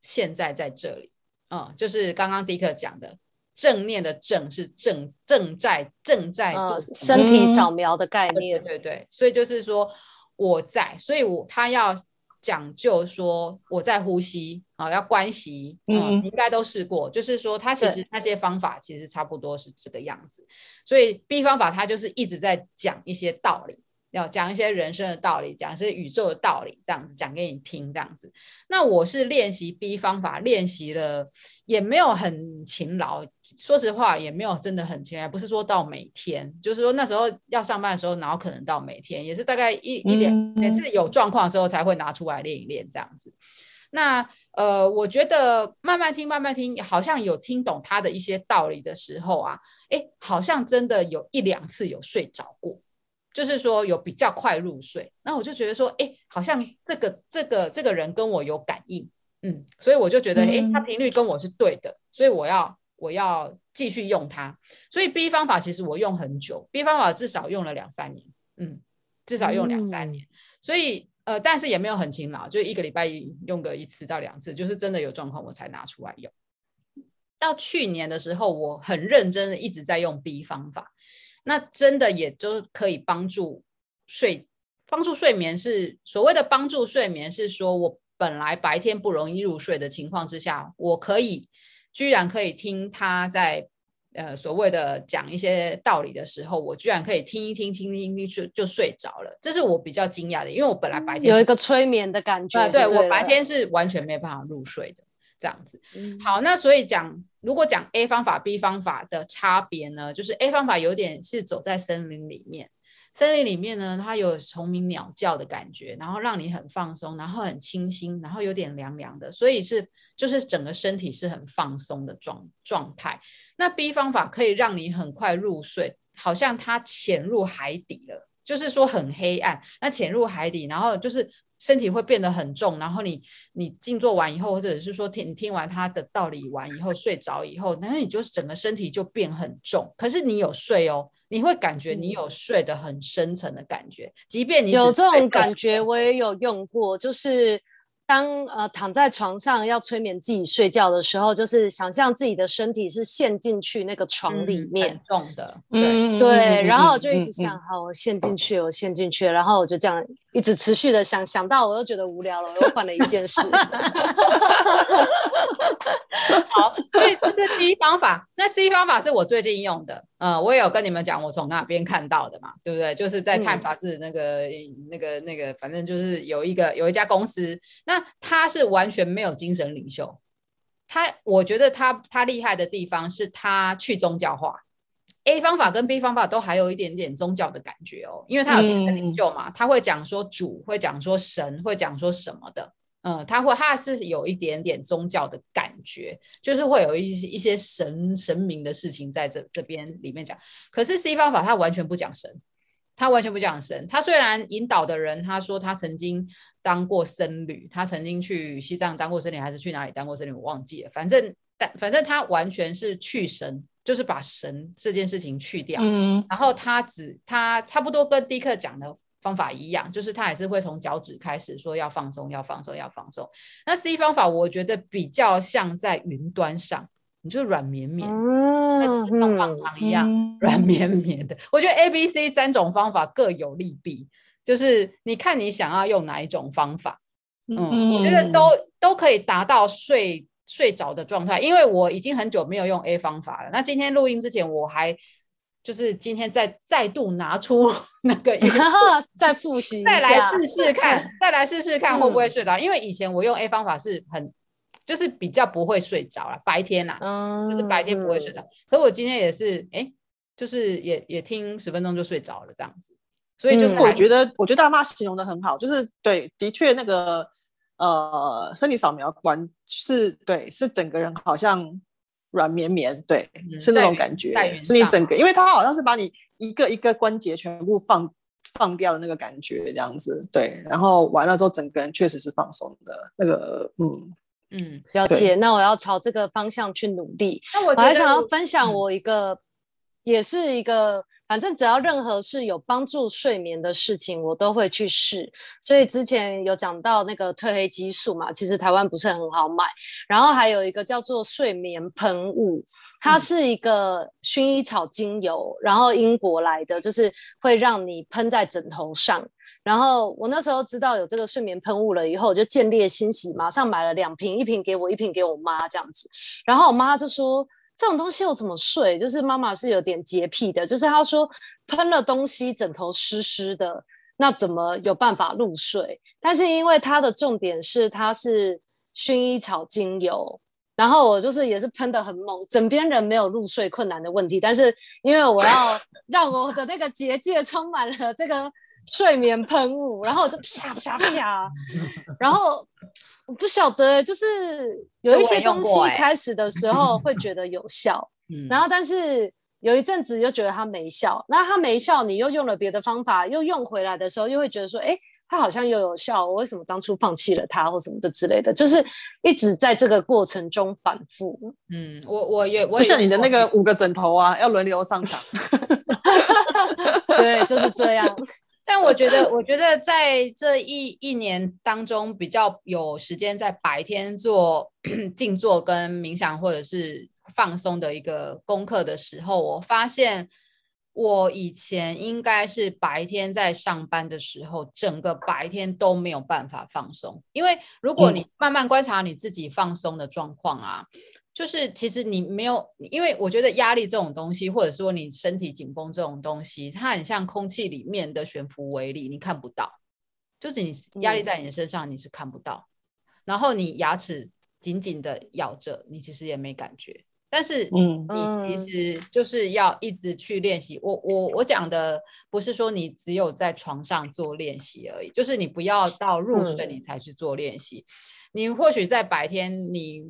现在在这里，嗯，就是刚刚迪克讲的正念的正是正正在正在做、呃、身体扫描的概念，对对对，所以就是说我在，所以我他要。讲究说我在呼吸啊，要关系，嗯，应该都试过。就是说，他其实那些方法其实差不多是这个样子。所以 B 方法他就是一直在讲一些道理，要讲一些人生的道理，讲一些宇宙的道理，这样子讲给你听，这样子。那我是练习 B 方法，练习了也没有很勤劳。说实话，也没有真的很勤劳，不是说到每天，就是说那时候要上班的时候，然后可能到每天，也是大概一一点，每次有状况的时候才会拿出来练一练这样子。那呃，我觉得慢慢听，慢慢听，好像有听懂他的一些道理的时候啊，哎，好像真的有一两次有睡着过，就是说有比较快入睡。那我就觉得说，哎，好像这个这个这个人跟我有感应，嗯，所以我就觉得，哎，他频率跟我是对的，所以我要。我要继续用它，所以 B 方法其实我用很久，B 方法至少用了两三年，嗯，至少用两三年，嗯、所以呃，但是也没有很勤劳，就一个礼拜用个一次到两次，就是真的有状况我才拿出来用。到去年的时候，我很认真一直在用 B 方法，那真的也就可以帮助睡，帮助睡眠是所谓的帮助睡眠，是说我本来白天不容易入睡的情况之下，我可以。居然可以听他在呃所谓的讲一些道理的时候，我居然可以听一听，听听听就就睡着了，这是我比较惊讶的，因为我本来白天有一个催眠的感觉，对，对我白天是完全没办法入睡的这样子。嗯、好，那所以讲如果讲 A 方法 B 方法的差别呢，就是 A 方法有点是走在森林里面。森林里面呢，它有虫鸣鸟叫的感觉，然后让你很放松，然后很清新，然后有点凉凉的，所以是就是整个身体是很放松的状状态。那 B 方法可以让你很快入睡，好像它潜入海底了，就是说很黑暗，那潜入海底，然后就是身体会变得很重，然后你你静坐完以后，或者是说听你听完他的道理完以后睡着以后，然后你就整个身体就变很重，可是你有睡哦。你会感觉你有睡得很深沉的感觉，即便你有这种感觉，我也有用过，就是当呃躺在床上要催眠自己睡觉的时候，就是想象自己的身体是陷进去那个床里面，很重的，对对，然后我就一直想，好，我陷进去，我陷进去，然后我就这样一直持续的想，想到我都觉得无聊了，我又换了一件事。好，所以这是 B 方法。那 C 方法是我最近用的，呃，我也有跟你们讲，我从哪边看到的嘛，对不对？就是在《Time》杂志那个、嗯、那个、那个，反正就是有一个有一家公司，那他是完全没有精神领袖。他，我觉得他他厉害的地方是他去宗教化。A 方法跟 B 方法都还有一点点宗教的感觉哦，因为他有精神领袖嘛，嗯、他会讲说主，会讲说神，会讲说什么的。嗯，他会，他是有一点点宗教的感觉，就是会有一些一些神神明的事情在这这边里面讲。可是 C 方法他完全不讲神，他完全不讲神。他虽然引导的人，他说他曾经当过僧侣，他曾经去西藏当过僧侣，还是去哪里当过僧侣，我忘记了。反正但反正他完全是去神，就是把神这件事情去掉。嗯，然后他只他差不多跟迪克讲的。方法一样，就是他还是会从脚趾开始说要放松，要放松，要放松。那 C 方法我觉得比较像在云端上，你就软绵绵，像棒棒糖一样 软绵绵的。我觉得 A、B、C 三种方法各有利弊，就是你看你想要用哪一种方法。嗯，嗯我觉得都都可以达到睡睡着的状态。因为我已经很久没有用 A 方法了。那今天录音之前我还。就是今天再再度拿出 那个，再复习，再来试试看，再来试试看会不会睡着。嗯、因为以前我用 A 方法是很，就是比较不会睡着了，白天呐，嗯、就是白天不会睡着。可是我今天也是，哎、欸，就是也也听十分钟就睡着了这样子。所以就是我觉得，我觉得大妈形容的很好，就是对，的确那个呃，身体扫描完是对，是整个人好像。软绵绵，对，嗯、是那种感觉，是你整个，因为它好像是把你一个一个关节全部放放掉的那个感觉，这样子，对，然后完了之后，整个人确实是放松的，那个，嗯嗯，了解。那我要朝这个方向去努力。那我，我还想要分享我一个，嗯、也是一个。反正只要任何是有帮助睡眠的事情，我都会去试。所以之前有讲到那个褪黑激素嘛，其实台湾不是很好买。然后还有一个叫做睡眠喷雾，它是一个薰衣草精油，然后英国来的，就是会让你喷在枕头上。然后我那时候知道有这个睡眠喷雾了以后，我就见猎心喜，马上买了两瓶，一瓶给我，一瓶给我妈这样子。然后我妈就说。这种东西我怎么睡？就是妈妈是有点洁癖的，就是她说喷了东西枕头湿湿的，那怎么有办法入睡？但是因为它的重点是它是薰衣草精油，然后我就是也是喷的很猛，枕边人没有入睡困难的问题，但是因为我要 让我的那个结界充满了这个睡眠喷雾，然后我就啪啪啪，然后。我不晓得，就是有一些东西开始的时候会 觉得有效，欸、然后但是有一阵子又觉得它没效，那它没效，你又用了别的方法，又用回来的时候，又会觉得说，哎、欸，它好像又有效，我为什么当初放弃了它或什么的之类的，就是一直在这个过程中反复。嗯，我我也我也像你的那个五个枕头啊，要轮流上场。对，就是这样。但我觉得，我觉得在这一一年当中，比较有时间在白天做 静坐跟冥想，或者是放松的一个功课的时候，我发现我以前应该是白天在上班的时候，整个白天都没有办法放松。因为如果你慢慢观察你自己放松的状况啊。就是其实你没有，因为我觉得压力这种东西，或者说你身体紧绷这种东西，它很像空气里面的悬浮微粒，你看不到。就是你压力在你的身上，你是看不到。嗯、然后你牙齿紧紧的咬着，你其实也没感觉。但是，嗯，你其实就是要一直去练习。我我我讲的不是说你只有在床上做练习而已，就是你不要到入睡你才去做练习。嗯你或许在白天，你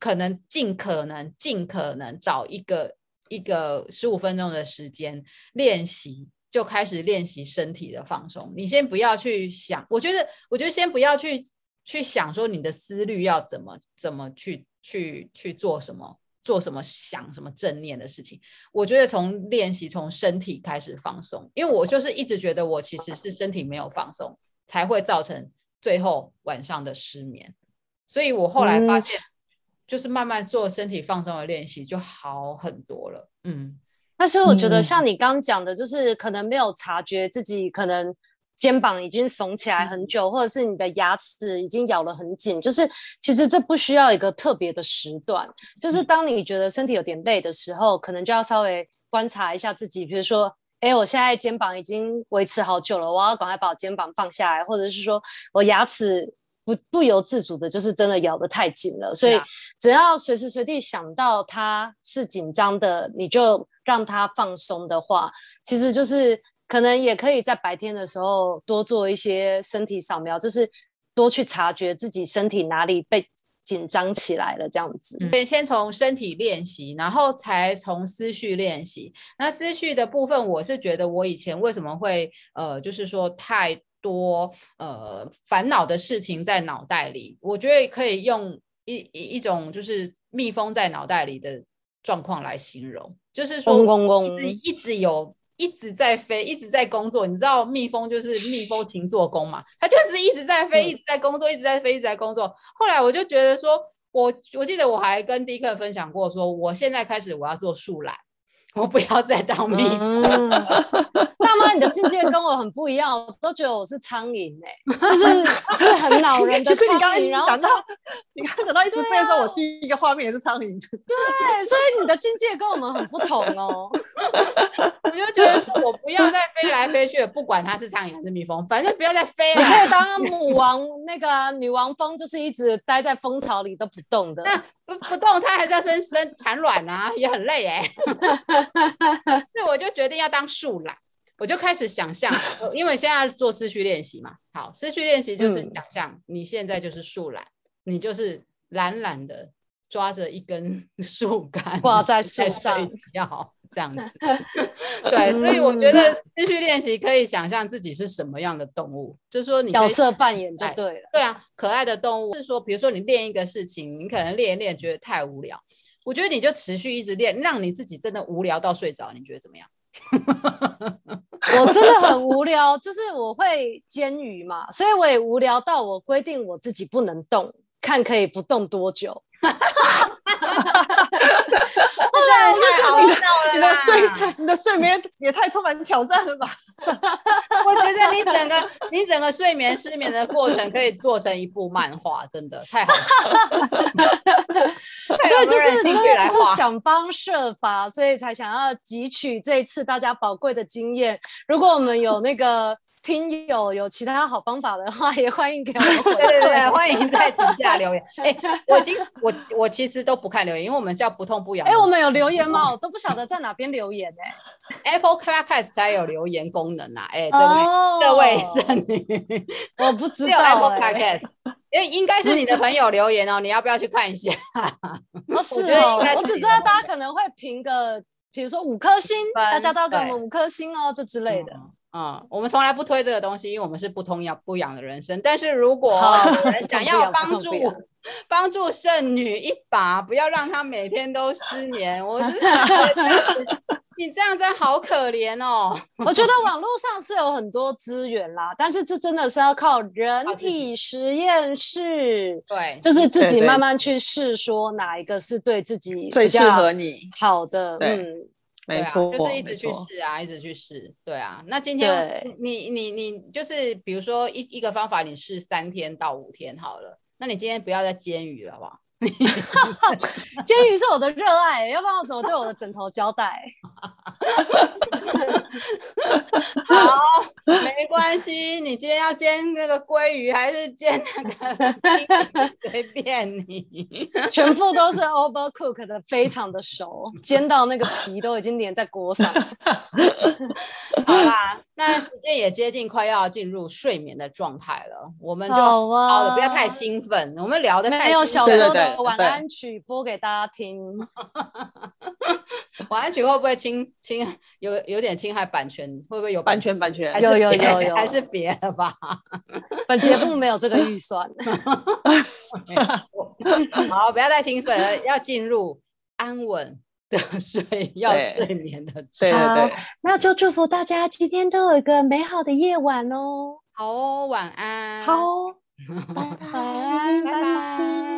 可能尽可能尽可能找一个一个十五分钟的时间练习，就开始练习身体的放松。你先不要去想，我觉得，我觉得先不要去去想说你的思虑要怎么怎么去去去做什么做什么想什么正念的事情。我觉得从练习从身体开始放松，因为我就是一直觉得我其实是身体没有放松，才会造成。最后晚上的失眠。所以我后来发现，就是慢慢做身体放松的练习就好很多了。嗯，但是我觉得像你刚讲的，就是可能没有察觉自己可能。肩膀已经耸起来很久，或者是你的牙齿已经咬得很紧，就是其实这不需要一个特别的时段，就是当你觉得身体有点累的时候，可能就要稍微观察一下自己，比如说，哎，我现在肩膀已经维持好久了，我要赶快把我肩膀放下来，或者是说我牙齿不不由自主的，就是真的咬得太紧了，所以只要随时随地想到他是紧张的，你就让他放松的话，其实就是。可能也可以在白天的时候多做一些身体扫描，就是多去察觉自己身体哪里被紧张起来了，这样子。先先从身体练习，然后才从思绪练习。那思绪的部分，我是觉得我以前为什么会呃，就是说太多呃烦恼的事情在脑袋里，我觉得可以用一一一种就是蜜蜂在脑袋里的状况来形容，就是说一直一直有。一直在飞，一直在工作。你知道蜜蜂就是蜜蜂勤做工嘛？它就是一直在飞，一直在工作，一直在飞，一直在工作。后来我就觉得说，我我记得我还跟迪克分享过，说我现在开始我要做树懒。我不要再当蜜蜂。大妈，你的境界跟我很不一样，我都觉得我是苍蝇哎，就是 是很恼人的苍蝇。你刚刚讲到，你刚刚讲到一直飞的时候，我第一个画面也是苍蝇。对，所以你的境界跟我们很不同哦。我就觉得我不要再飞来飞去，不管它是苍蝇还是蜜蜂，反正不要再飞了。你可以当母王，那个女王蜂，就是一直待在蜂巢里都不动的。不不动，它还是要生生产卵啊，也很累哎。所以我就决定要当树懒，我就开始想象，因为现在做思绪练习嘛。好，思绪练习就是想象你现在就是树懒，你就是懒懒的抓着一根 树干挂在树上，要这样子。对，所以我觉得思绪练习可以想象自己是什么样的动物，就是说你角色扮演就对了。对啊，可爱的动物是说，比如说你练一个事情，你可能练一练觉得太无聊。我觉得你就持续一直练，让你自己真的无聊到睡着，你觉得怎么样？我真的很无聊，就是我会煎鱼嘛，所以我也无聊到我规定我自己不能动，看可以不动多久。后来我太好笑了，你的睡你的睡眠也太充满挑战了吧？我觉得你整个你整个睡眠失眠的过程可以做成一部漫画，真的太好了。对，就是真的是想方设法，所以才想要汲取这一次大家宝贵的经验。如果我们有那个听友有其他好方法的话，也欢迎给我们。对对对，欢迎在底下留言。哎、欸，我已经我我其实都不看留言，因为我们叫不痛不痒。哎、欸，我们有留言吗？我都不晓得在哪边留言呢、欸。Apple Podcast 才有留言功能啊！哎、欸，这位这位圣女，我不知道、欸。Apple Podcast，因为应该是你的朋友留言哦，你要不要去看一下？哦，是哦，我只知道大家可能会评个，比如说五颗星，大家都要给我们五颗星哦，这之类的。嗯，我们从来不推这个东西，因为我们是不痛不痒的人生。但是如果有人想要帮助帮助剩女一把，不要让她每天都失眠，我真的觉得你这样真好可怜哦。我觉得网络上是有很多资源啦，但是这真的是要靠人体实验室，对，就是自己慢慢去试，说哪一个是对自己最适合你好的，嗯。没错，啊，就是一直去试啊，一直去试。对啊，那今天你你你就是比如说一一个方法，你试三天到五天好了。那你今天不要再煎鱼了，好不好？煎鱼 是我的热爱，要不然我怎么对我的枕头交代？好，没关系。你今天要煎那个鲑鱼，还是煎那个？随便你，全部都是 overcook 的，非常的熟，煎到那个皮都已经粘在锅上。好啦，那时间也接近快要进入睡眠的状态了，我们就好了，不要太兴奋。我们聊的太没有小说的晚安曲播给大家听。晚安曲会不会侵侵有有点侵害版权？会不会有版权？版权？有有有有，还是别的吧？本节目没有这个预算。好，不要太兴奋，要进入安稳 的睡，要睡眠的。对对对，那就祝福大家今天都有一个美好的夜晚哦。好哦，晚安。好。拜拜，拜拜。